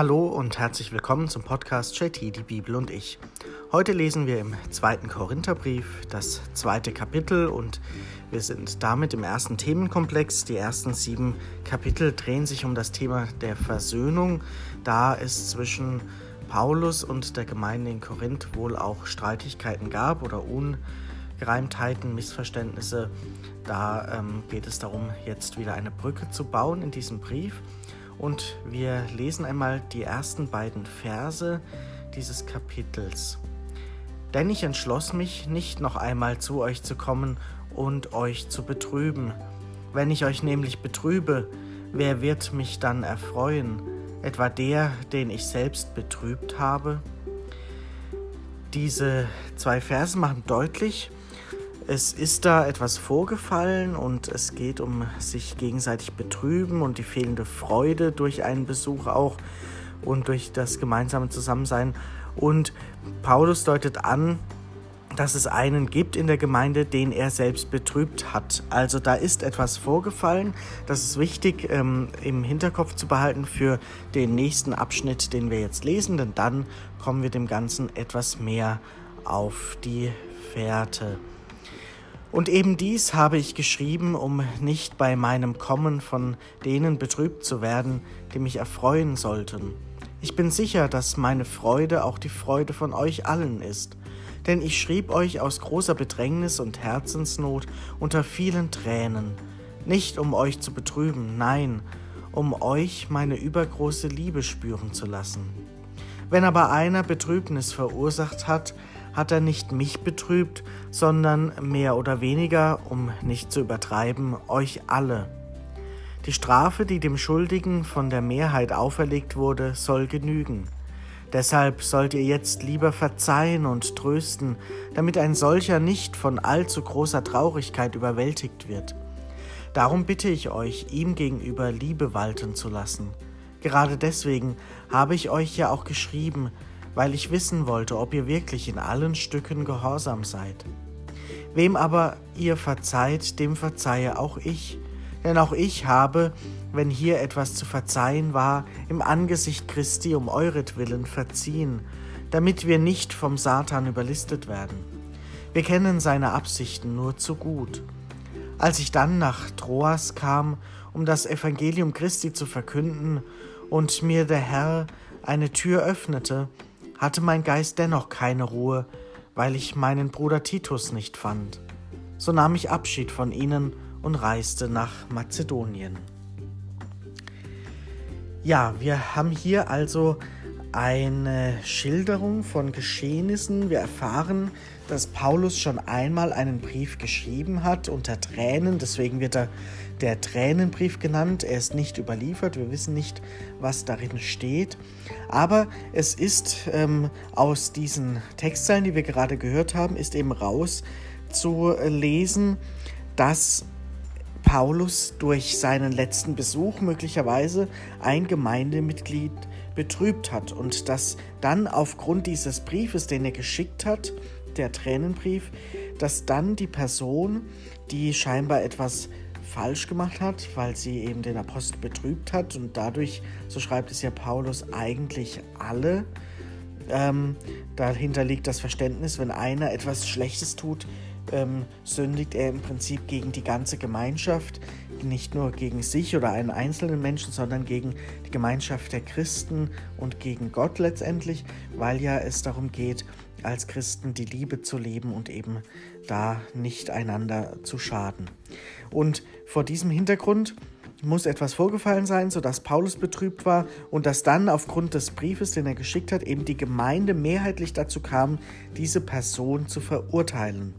Hallo und herzlich willkommen zum Podcast JT, die Bibel und ich. Heute lesen wir im zweiten Korintherbrief das zweite Kapitel und wir sind damit im ersten Themenkomplex. Die ersten sieben Kapitel drehen sich um das Thema der Versöhnung, da es zwischen Paulus und der Gemeinde in Korinth wohl auch Streitigkeiten gab oder Ungereimtheiten, Missverständnisse. Da ähm, geht es darum, jetzt wieder eine Brücke zu bauen in diesem Brief. Und wir lesen einmal die ersten beiden Verse dieses Kapitels. Denn ich entschloss mich, nicht noch einmal zu euch zu kommen und euch zu betrüben. Wenn ich euch nämlich betrübe, wer wird mich dann erfreuen? Etwa der, den ich selbst betrübt habe? Diese zwei Verse machen deutlich, es ist da etwas vorgefallen und es geht um sich gegenseitig betrüben und die fehlende Freude durch einen Besuch auch und durch das gemeinsame Zusammensein. Und Paulus deutet an, dass es einen gibt in der Gemeinde, den er selbst betrübt hat. Also da ist etwas vorgefallen. Das ist wichtig ähm, im Hinterkopf zu behalten für den nächsten Abschnitt, den wir jetzt lesen, denn dann kommen wir dem Ganzen etwas mehr auf die Fährte. Und eben dies habe ich geschrieben, um nicht bei meinem Kommen von denen betrübt zu werden, die mich erfreuen sollten. Ich bin sicher, dass meine Freude auch die Freude von euch allen ist, denn ich schrieb euch aus großer Bedrängnis und Herzensnot unter vielen Tränen, nicht um euch zu betrüben, nein, um euch meine übergroße Liebe spüren zu lassen. Wenn aber einer Betrübnis verursacht hat, hat er nicht mich betrübt, sondern mehr oder weniger, um nicht zu übertreiben, euch alle. Die Strafe, die dem Schuldigen von der Mehrheit auferlegt wurde, soll genügen. Deshalb sollt ihr jetzt lieber verzeihen und trösten, damit ein solcher nicht von allzu großer Traurigkeit überwältigt wird. Darum bitte ich euch, ihm gegenüber Liebe walten zu lassen. Gerade deswegen habe ich euch ja auch geschrieben, weil ich wissen wollte, ob ihr wirklich in allen Stücken gehorsam seid. Wem aber ihr verzeiht, dem verzeihe auch ich, denn auch ich habe, wenn hier etwas zu verzeihen war, im Angesicht Christi um euretwillen verziehen, damit wir nicht vom Satan überlistet werden. Wir kennen seine Absichten nur zu gut. Als ich dann nach Troas kam, um das Evangelium Christi zu verkünden, und mir der Herr eine Tür öffnete, hatte mein Geist dennoch keine Ruhe, weil ich meinen Bruder Titus nicht fand. So nahm ich Abschied von ihnen und reiste nach Mazedonien. Ja, wir haben hier also eine Schilderung von Geschehnissen. Wir erfahren, dass Paulus schon einmal einen Brief geschrieben hat unter Tränen. Deswegen wird er der Tränenbrief genannt. Er ist nicht überliefert. Wir wissen nicht, was darin steht. Aber es ist ähm, aus diesen Textzeilen, die wir gerade gehört haben, ist eben raus zu lesen, dass Paulus durch seinen letzten Besuch möglicherweise ein Gemeindemitglied betrübt hat und dass dann aufgrund dieses Briefes, den er geschickt hat, der Tränenbrief, dass dann die Person, die scheinbar etwas falsch gemacht hat, weil sie eben den Apostel betrübt hat und dadurch, so schreibt es ja Paulus, eigentlich alle. Ähm, dahinter liegt das Verständnis, wenn einer etwas Schlechtes tut, ähm, sündigt er im Prinzip gegen die ganze Gemeinschaft, nicht nur gegen sich oder einen einzelnen Menschen, sondern gegen die Gemeinschaft der Christen und gegen Gott letztendlich, weil ja es darum geht, als Christen die Liebe zu leben und eben da nicht einander zu schaden. Und vor diesem Hintergrund muss etwas vorgefallen sein, sodass Paulus betrübt war und dass dann aufgrund des Briefes, den er geschickt hat, eben die Gemeinde mehrheitlich dazu kam, diese Person zu verurteilen.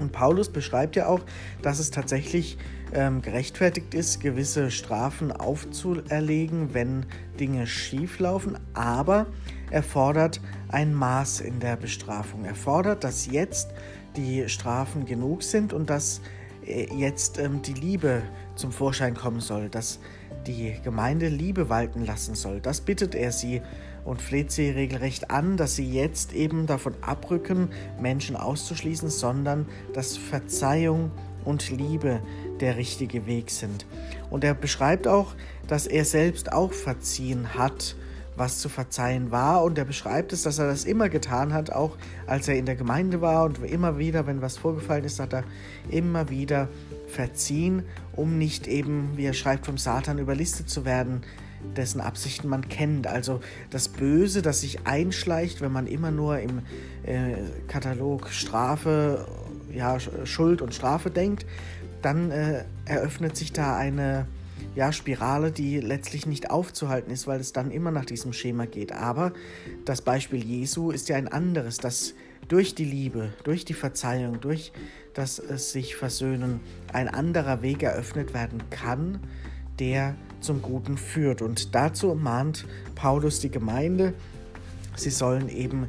Und Paulus beschreibt ja auch, dass es tatsächlich ähm, gerechtfertigt ist, gewisse Strafen aufzuerlegen, wenn Dinge schief laufen, aber er fordert ein Maß in der Bestrafung. Er fordert, dass jetzt die Strafen genug sind und dass jetzt ähm, die Liebe zum Vorschein kommen soll, dass die Gemeinde Liebe walten lassen soll. Das bittet er sie und fleht sie regelrecht an, dass sie jetzt eben davon abrücken, Menschen auszuschließen, sondern dass Verzeihung und Liebe der richtige Weg sind. Und er beschreibt auch, dass er selbst auch verziehen hat was zu verzeihen war. Und er beschreibt es, dass er das immer getan hat, auch als er in der Gemeinde war und immer wieder, wenn was vorgefallen ist, hat er immer wieder verziehen, um nicht eben, wie er schreibt, vom Satan überlistet zu werden, dessen Absichten man kennt. Also das Böse, das sich einschleicht, wenn man immer nur im äh, Katalog Strafe, ja, Schuld und Strafe denkt, dann äh, eröffnet sich da eine ja, Spirale, die letztlich nicht aufzuhalten ist, weil es dann immer nach diesem Schema geht. Aber das Beispiel Jesu ist ja ein anderes, dass durch die Liebe, durch die Verzeihung, durch das es sich versöhnen, ein anderer Weg eröffnet werden kann, der zum Guten führt. Und dazu mahnt Paulus die Gemeinde, sie sollen eben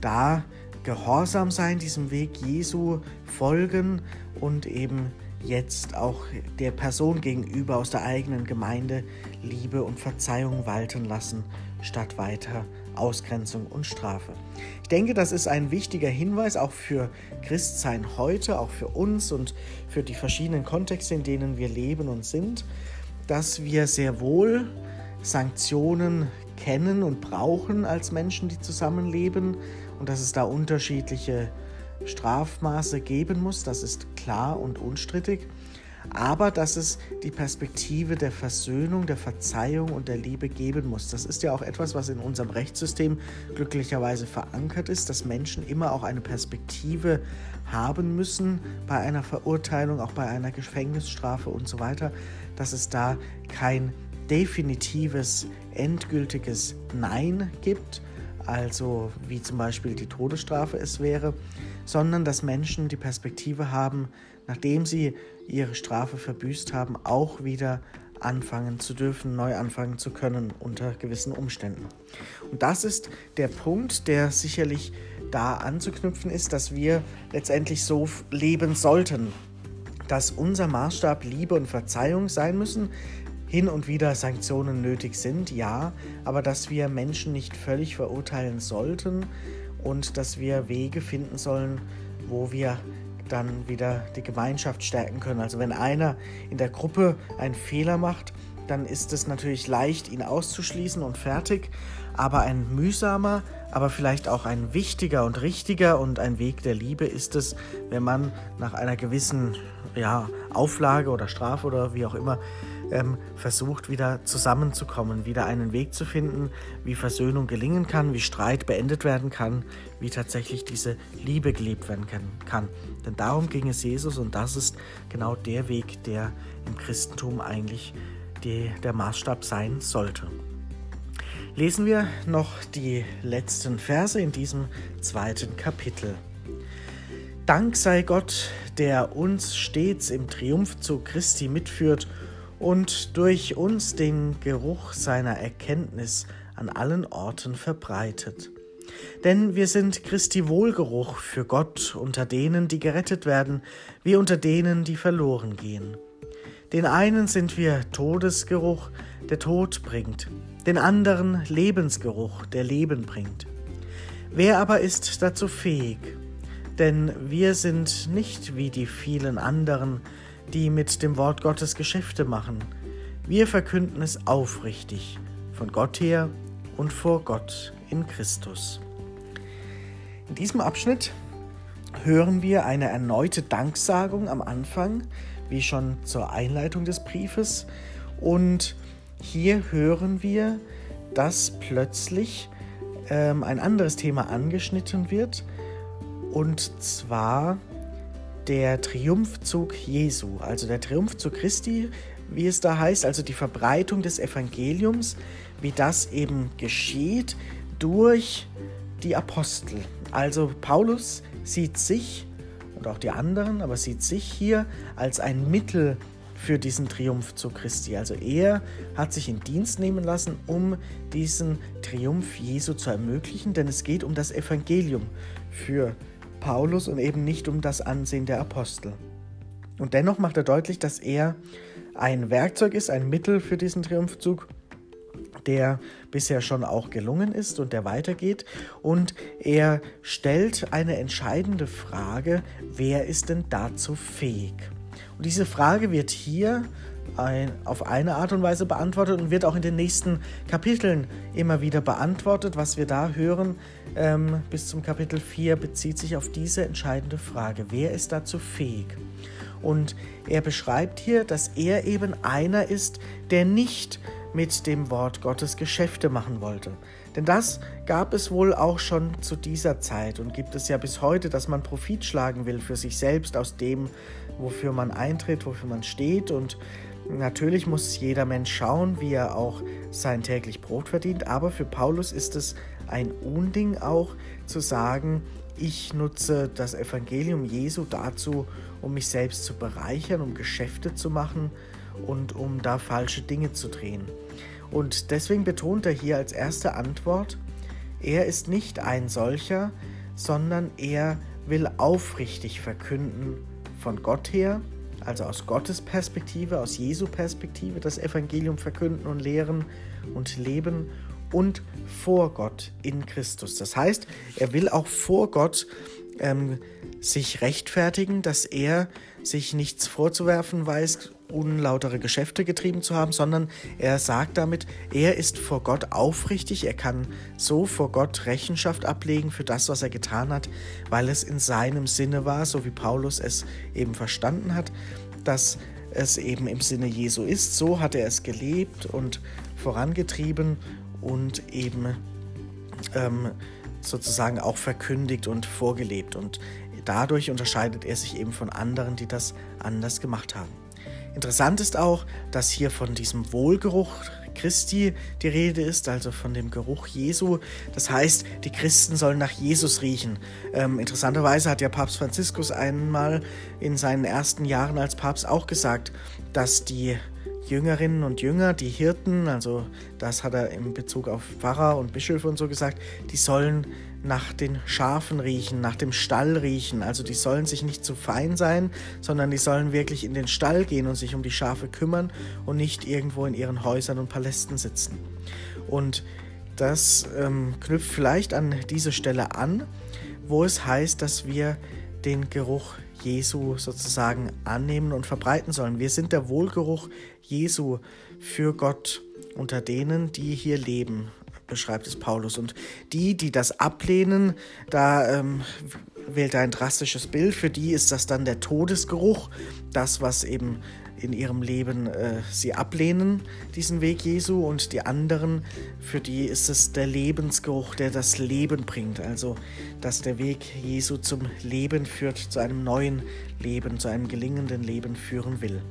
da gehorsam sein, diesem Weg Jesu folgen und eben jetzt auch der Person gegenüber aus der eigenen Gemeinde Liebe und Verzeihung walten lassen, statt weiter Ausgrenzung und Strafe. Ich denke, das ist ein wichtiger Hinweis auch für Christsein heute, auch für uns und für die verschiedenen Kontexte, in denen wir leben und sind, dass wir sehr wohl Sanktionen kennen und brauchen als Menschen, die zusammenleben und dass es da unterschiedliche Strafmaße geben muss, das ist klar und unstrittig, aber dass es die Perspektive der Versöhnung, der Verzeihung und der Liebe geben muss. Das ist ja auch etwas, was in unserem Rechtssystem glücklicherweise verankert ist, dass Menschen immer auch eine Perspektive haben müssen bei einer Verurteilung, auch bei einer Gefängnisstrafe und so weiter, dass es da kein definitives, endgültiges Nein gibt, also wie zum Beispiel die Todesstrafe es wäre, sondern dass Menschen die Perspektive haben, nachdem sie ihre Strafe verbüßt haben, auch wieder anfangen zu dürfen, neu anfangen zu können unter gewissen Umständen. Und das ist der Punkt, der sicherlich da anzuknüpfen ist, dass wir letztendlich so leben sollten, dass unser Maßstab Liebe und Verzeihung sein müssen, hin und wieder Sanktionen nötig sind, ja, aber dass wir Menschen nicht völlig verurteilen sollten und dass wir Wege finden sollen, wo wir dann wieder die Gemeinschaft stärken können. Also wenn einer in der Gruppe einen Fehler macht, dann ist es natürlich leicht, ihn auszuschließen und fertig. Aber ein mühsamer, aber vielleicht auch ein wichtiger und richtiger und ein Weg der Liebe ist es, wenn man nach einer gewissen ja, Auflage oder Strafe oder wie auch immer ähm, versucht, wieder zusammenzukommen, wieder einen Weg zu finden, wie Versöhnung gelingen kann, wie Streit beendet werden kann, wie tatsächlich diese Liebe gelebt werden kann. Denn darum ging es Jesus und das ist genau der Weg, der im Christentum eigentlich die, der Maßstab sein sollte. Lesen wir noch die letzten Verse in diesem zweiten Kapitel. Dank sei Gott, der uns stets im Triumphzug Christi mitführt und durch uns den Geruch seiner Erkenntnis an allen Orten verbreitet. Denn wir sind Christi Wohlgeruch für Gott unter denen, die gerettet werden, wie unter denen, die verloren gehen. Den einen sind wir Todesgeruch, der Tod bringt, den anderen Lebensgeruch, der Leben bringt. Wer aber ist dazu fähig? Denn wir sind nicht wie die vielen anderen, die mit dem Wort Gottes Geschäfte machen. Wir verkünden es aufrichtig, von Gott her und vor Gott in Christus. In diesem Abschnitt hören wir eine erneute Danksagung am Anfang, wie schon zur Einleitung des Briefes. Und hier hören wir, dass plötzlich ähm, ein anderes Thema angeschnitten wird, und zwar der Triumphzug Jesu, also der Triumphzug Christi, wie es da heißt, also die Verbreitung des Evangeliums, wie das eben geschieht durch die Apostel. Also Paulus sieht sich und auch die anderen, aber sieht sich hier als ein Mittel für diesen Triumphzug Christi. Also er hat sich in Dienst nehmen lassen, um diesen Triumph Jesu zu ermöglichen, denn es geht um das Evangelium für Paulus und eben nicht um das Ansehen der Apostel. Und dennoch macht er deutlich, dass er ein Werkzeug ist, ein Mittel für diesen Triumphzug, der bisher schon auch gelungen ist und der weitergeht. Und er stellt eine entscheidende Frage, wer ist denn dazu fähig? Und diese Frage wird hier ein, auf eine Art und Weise beantwortet und wird auch in den nächsten Kapiteln immer wieder beantwortet. Was wir da hören ähm, bis zum Kapitel 4 bezieht sich auf diese entscheidende Frage. Wer ist dazu fähig? Und er beschreibt hier, dass er eben einer ist, der nicht mit dem Wort Gottes Geschäfte machen wollte. Denn das gab es wohl auch schon zu dieser Zeit und gibt es ja bis heute, dass man Profit schlagen will für sich selbst aus dem, wofür man eintritt, wofür man steht. Und natürlich muss jeder Mensch schauen, wie er auch sein täglich Brot verdient. Aber für Paulus ist es ein Unding auch zu sagen, ich nutze das Evangelium Jesu dazu, um mich selbst zu bereichern, um Geschäfte zu machen und um da falsche Dinge zu drehen. Und deswegen betont er hier als erste Antwort, er ist nicht ein solcher, sondern er will aufrichtig verkünden von Gott her, also aus Gottes Perspektive, aus Jesu Perspektive, das Evangelium verkünden und lehren und leben und vor Gott in Christus. Das heißt, er will auch vor Gott ähm, sich rechtfertigen, dass er sich nichts vorzuwerfen weiß, unlautere Geschäfte getrieben zu haben, sondern er sagt damit, er ist vor Gott aufrichtig, er kann so vor Gott Rechenschaft ablegen für das, was er getan hat, weil es in seinem Sinne war, so wie Paulus es eben verstanden hat, dass es eben im Sinne Jesu ist. So hat er es gelebt und vorangetrieben und eben ähm, sozusagen auch verkündigt und vorgelebt. Und dadurch unterscheidet er sich eben von anderen, die das anders gemacht haben. Interessant ist auch, dass hier von diesem Wohlgeruch Christi die Rede ist, also von dem Geruch Jesu. Das heißt, die Christen sollen nach Jesus riechen. Ähm, interessanterweise hat ja Papst Franziskus einmal in seinen ersten Jahren als Papst auch gesagt, dass die Jüngerinnen und Jünger, die Hirten, also das hat er in Bezug auf Pfarrer und Bischöfe und so gesagt, die sollen nach den Schafen riechen, nach dem Stall riechen. Also die sollen sich nicht zu fein sein, sondern die sollen wirklich in den Stall gehen und sich um die Schafe kümmern und nicht irgendwo in ihren Häusern und Palästen sitzen. Und das ähm, knüpft vielleicht an diese Stelle an, wo es heißt, dass wir den Geruch Jesu sozusagen annehmen und verbreiten sollen. Wir sind der Wohlgeruch Jesu für Gott unter denen, die hier leben, beschreibt es Paulus. Und die, die das ablehnen, da ähm, wählt er ein drastisches Bild. Für die ist das dann der Todesgeruch, das, was eben in ihrem Leben äh, sie ablehnen, diesen Weg Jesu, und die anderen, für die ist es der Lebensgeruch, der das Leben bringt. Also, dass der Weg Jesu zum Leben führt, zu einem neuen Leben, zu einem gelingenden Leben führen will.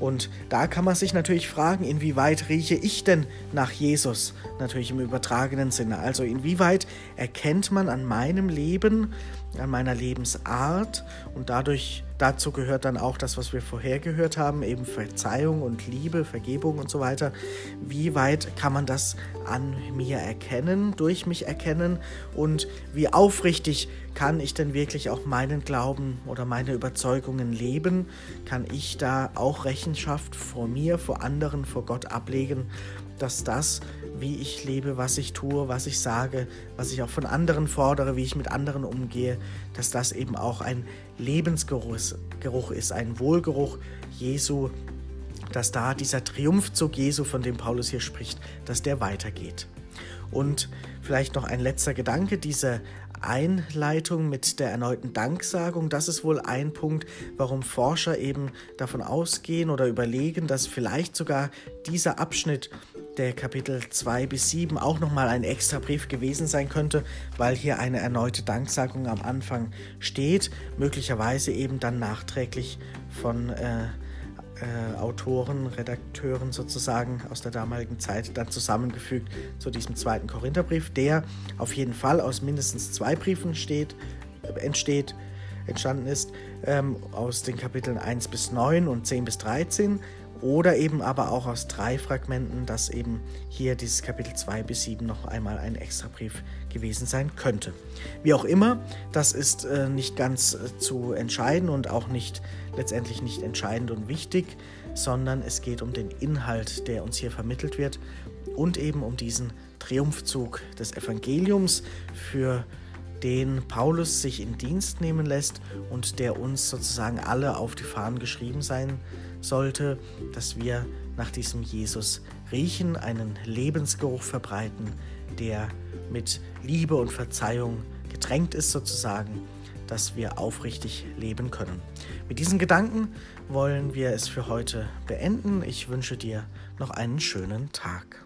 Und da kann man sich natürlich fragen, inwieweit rieche ich denn nach Jesus? Natürlich im übertragenen Sinne. Also inwieweit erkennt man an meinem Leben, an meiner Lebensart und dadurch dazu gehört dann auch das, was wir vorher gehört haben, eben Verzeihung und Liebe, Vergebung und so weiter. Wie weit kann man das an mir erkennen, durch mich erkennen und wie aufrichtig kann ich denn wirklich auch meinen Glauben oder meine Überzeugungen leben? Kann ich da auch Rechenschaft vor mir, vor anderen, vor Gott ablegen, dass das, wie ich lebe, was ich tue, was ich sage, was ich auch von anderen fordere, wie ich mit anderen umgehe, dass das eben auch ein Lebensgeruch ist, ein Wohlgeruch Jesu, dass da dieser Triumphzug Jesu, von dem Paulus hier spricht, dass der weitergeht. Und vielleicht noch ein letzter Gedanke, diese Einleitung mit der erneuten Danksagung, das ist wohl ein Punkt, warum Forscher eben davon ausgehen oder überlegen, dass vielleicht sogar dieser Abschnitt der Kapitel 2 bis 7 auch nochmal ein extra Brief gewesen sein könnte, weil hier eine erneute Danksagung am Anfang steht, möglicherweise eben dann nachträglich von äh, äh, Autoren, Redakteuren sozusagen aus der damaligen Zeit dann zusammengefügt zu diesem zweiten Korintherbrief, der auf jeden Fall aus mindestens zwei Briefen steht, äh, entsteht, entstanden ist, ähm, aus den Kapiteln 1 bis 9 und 10 bis 13 oder eben aber auch aus drei Fragmenten, dass eben hier dieses Kapitel 2 bis 7 noch einmal ein Extrabrief gewesen sein könnte. Wie auch immer, das ist äh, nicht ganz äh, zu entscheiden und auch nicht letztendlich nicht entscheidend und wichtig, sondern es geht um den Inhalt, der uns hier vermittelt wird und eben um diesen Triumphzug des Evangeliums, für den Paulus sich in Dienst nehmen lässt und der uns sozusagen alle auf die Fahnen geschrieben sein sollte, dass wir nach diesem Jesus riechen, einen Lebensgeruch verbreiten, der mit Liebe und Verzeihung getränkt ist sozusagen, dass wir aufrichtig leben können. Mit diesen Gedanken wollen wir es für heute beenden. Ich wünsche dir noch einen schönen Tag.